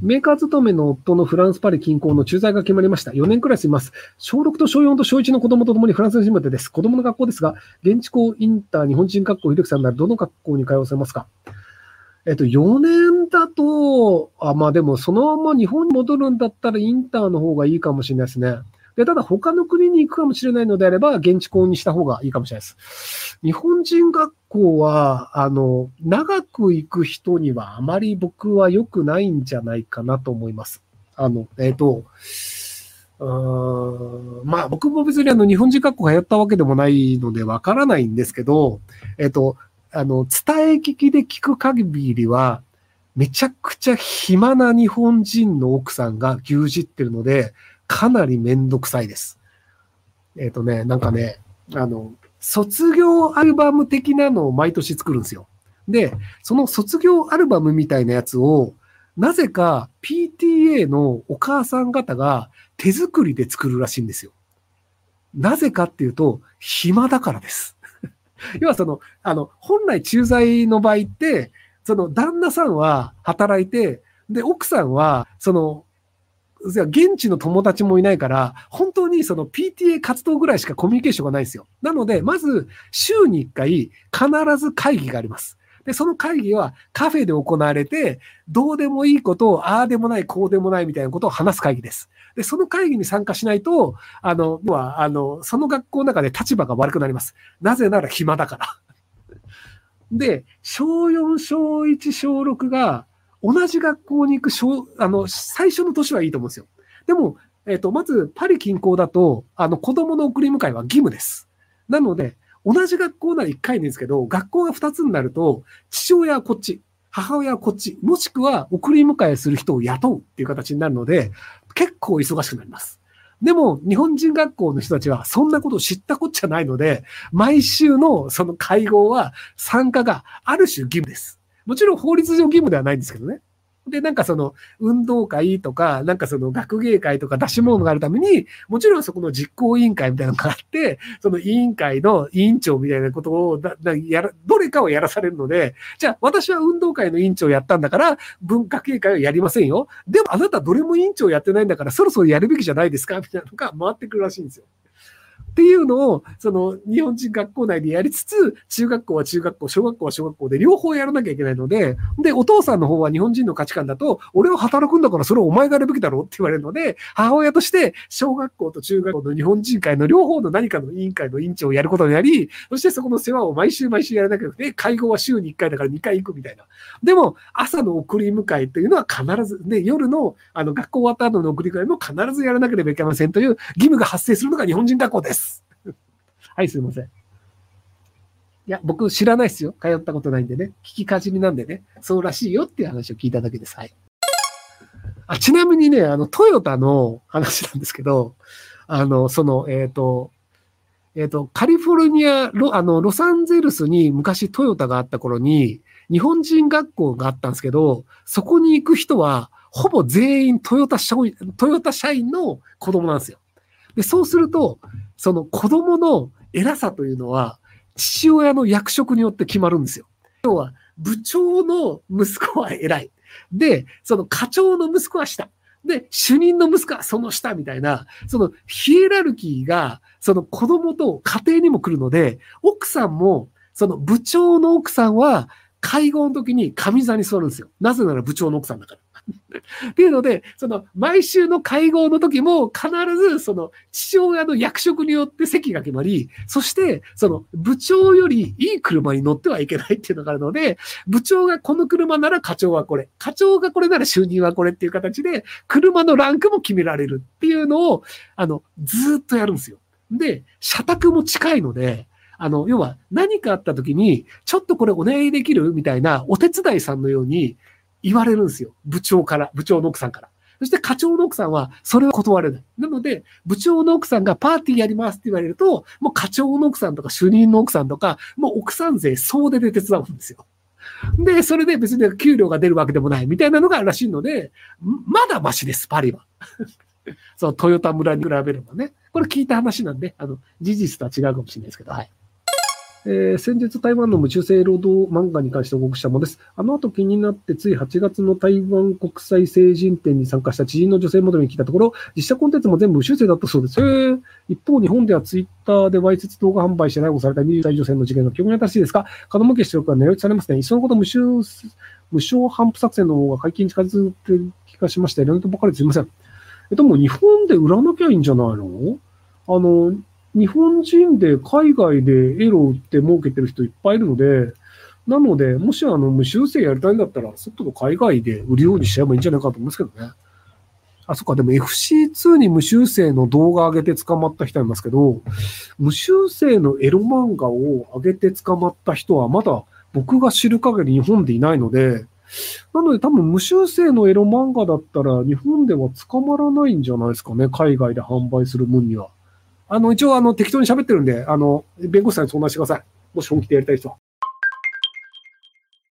メーカー勤めの夫のフランス・パリ近郊の駐在が決まりました。4年くらい住みます。小6と小4と小1の子供と共にフランスに住むてです。子供の学校ですが、現地校インター日本人学校、ひるきさんならどの学校に通わせますか？えっと、4年だと、あ、まあでもそのまま日本に戻るんだったらインターの方がいいかもしれないですね。で、ただ他の国に行くかもしれないのであれば、現地校にした方がいいかもしれないです。日本人学校は、あの、長く行く人にはあまり僕は良くないんじゃないかなと思います。あの、えっ、と、うーんまあ僕も別にあの日本人学校通ったわけでもないのでわからないんですけど、えっ、と、あの、伝え聞きで聞く限りは、めちゃくちゃ暇な日本人の奥さんが牛耳ってるので、かなりめんどくさいです。えっ、とね、なんかね、あの、卒業アルバム的なのを毎年作るんですよ。で、その卒業アルバムみたいなやつを、なぜか PTA のお母さん方が手作りで作るらしいんですよ。なぜかっていうと、暇だからです。要はその、あの、本来駐在の場合って、その旦那さんは働いて、で、奥さんは、その、現地の友達もいないから、本当にその PTA 活動ぐらいしかコミュニケーションがないんですよ。なので、まず、週に1回、必ず会議があります。で、その会議はカフェで行われて、どうでもいいことを、ああでもない、こうでもないみたいなことを話す会議です。で、その会議に参加しないと、あの、要は、あの、その学校の中で立場が悪くなります。なぜなら暇だから。で、小4、小1、小6が同じ学校に行く小、あの、最初の年はいいと思うんですよ。でも、えっ、と、まず、パリ近郊だと、あの、子供の送り迎えは義務です。なので、同じ学校なら1回ですけど、学校が2つになると、父親はこっち、母親はこっち、もしくは送り迎えする人を雇うっていう形になるので、結構忙しくなります。でも、日本人学校の人たちはそんなことを知ったこっちゃないので、毎週のその会合は参加がある種義務です。もちろん法律上義務ではないんですけどね。で、なんかその運動会とか、なんかその学芸会とか出し物があるために、もちろんそこの実行委員会みたいなのがあって、その委員会の委員長みたいなことをやら、どれかをやらされるので、じゃあ私は運動会の委員長やったんだから、文化芸会はやりませんよ。でもあなたどれも委員長やってないんだから、そろそろやるべきじゃないですか？みたいなのが回ってくるらしいんですよ。っていうのを、その日本人学校内でやりつつ、中学校は中学校、小学校は小学校で両方やらなきゃいけないので、で、お父さんの方は日本人の価値観だと、俺は働くんだからそれをお前がやるべきだろうって言われるので、母親として小学校と中学校の日本人会の両方の何かの委員会の委員長をやることになり、そしてそこの世話を毎週毎週やらなきゃいけなくて、会合は週に1回だから2回行くみたいな。でも、朝の送り迎えというのは必ず、で、夜のあの学校終わった後の送り迎えも必ずやらなければいけませんという義務が発生するのが日本人学校です。はい、すいません。いや、僕知らないですよ。通ったことないんでね。聞きかじりなんでね。そうらしいよっていう話を聞いただけです。はい。あちなみにね、あの、トヨタの話なんですけど、あの、その、えっ、と、えっ、と、カリフォルニア、ロ、あの、ロサンゼルスに昔トヨタがあった頃に、日本人学校があったんですけど、そこに行く人は、ほぼ全員トヨタ社員、トヨタ社員の子供なんですよ。で、そうすると、その子供の偉さというのは、父親の役職によって決まるんですよ。要は、部長の息子は偉い。で、その課長の息子は下。で、主任の息子はその下みたいな、そのヒエラルキーが、その子供と家庭にも来るので、奥さんも、その部長の奥さんは、会合の時に上座に座るんですよ。なぜなら部長の奥さんだから。っていうので、その毎週の会合の時も必ずその父親の役職によって席が決まり、そしてその部長よりいい車に乗ってはいけないっていうのがあるので、部長がこの車なら課長はこれ、課長がこれなら就任はこれっていう形で、車のランクも決められるっていうのを、あの、ずっとやるんですよ。で、社宅も近いので、あの、要は何かあった時に、ちょっとこれお願いできるみたいなお手伝いさんのように言われるんですよ。部長から、部長の奥さんから。そして課長の奥さんはそれを断れない。なので、部長の奥さんがパーティーやりますって言われると、もう課長の奥さんとか主任の奥さんとか、もう奥さん勢総出で手伝うんですよ。で、それで別に給料が出るわけでもないみたいなのがあるらしいので、まだマシです、パリは。そのトヨタ村に比べればね。これ聞いた話なんで、あの、事実とは違うかもしれないですけど、はい。えー、先日台湾の無修正労働漫画に関して報告したものです。あの後気になってつい8月の台湾国際成人展に参加した知人の女性モデルに聞いたところ、実写コンテンツも全部無修正だったそうです。一方、日本ではツイッターでわいせつ動画販売して逮捕された20代女性の事件が記憶に新しいですが、門向け出力が狙い撃ちされますね。いっそのこと無修無償反布作戦の方が解禁に近づいてる気がしました。いろいろとばかりすいません。え、でもう日本で売らなきゃいいんじゃないの？あの、日本人で海外でエロ売って儲けてる人いっぱいいるので、なので、もしあの無修正やりたいんだったら、外の海外で売るようにしちゃえばいいんじゃないかと思うんですけどね。あ、そっか、でも FC2 に無修正の動画上げて捕まった人いますけど、無修正のエロ漫画を上げて捕まった人はまだ僕が知る限り日本でいないので、なので多分無修正のエロ漫画だったら日本では捕まらないんじゃないですかね、海外で販売する分には。あの、一応、あの、適当に喋ってるんで、あの、弁護士さんに相談してください。もし本気でやりたい人は。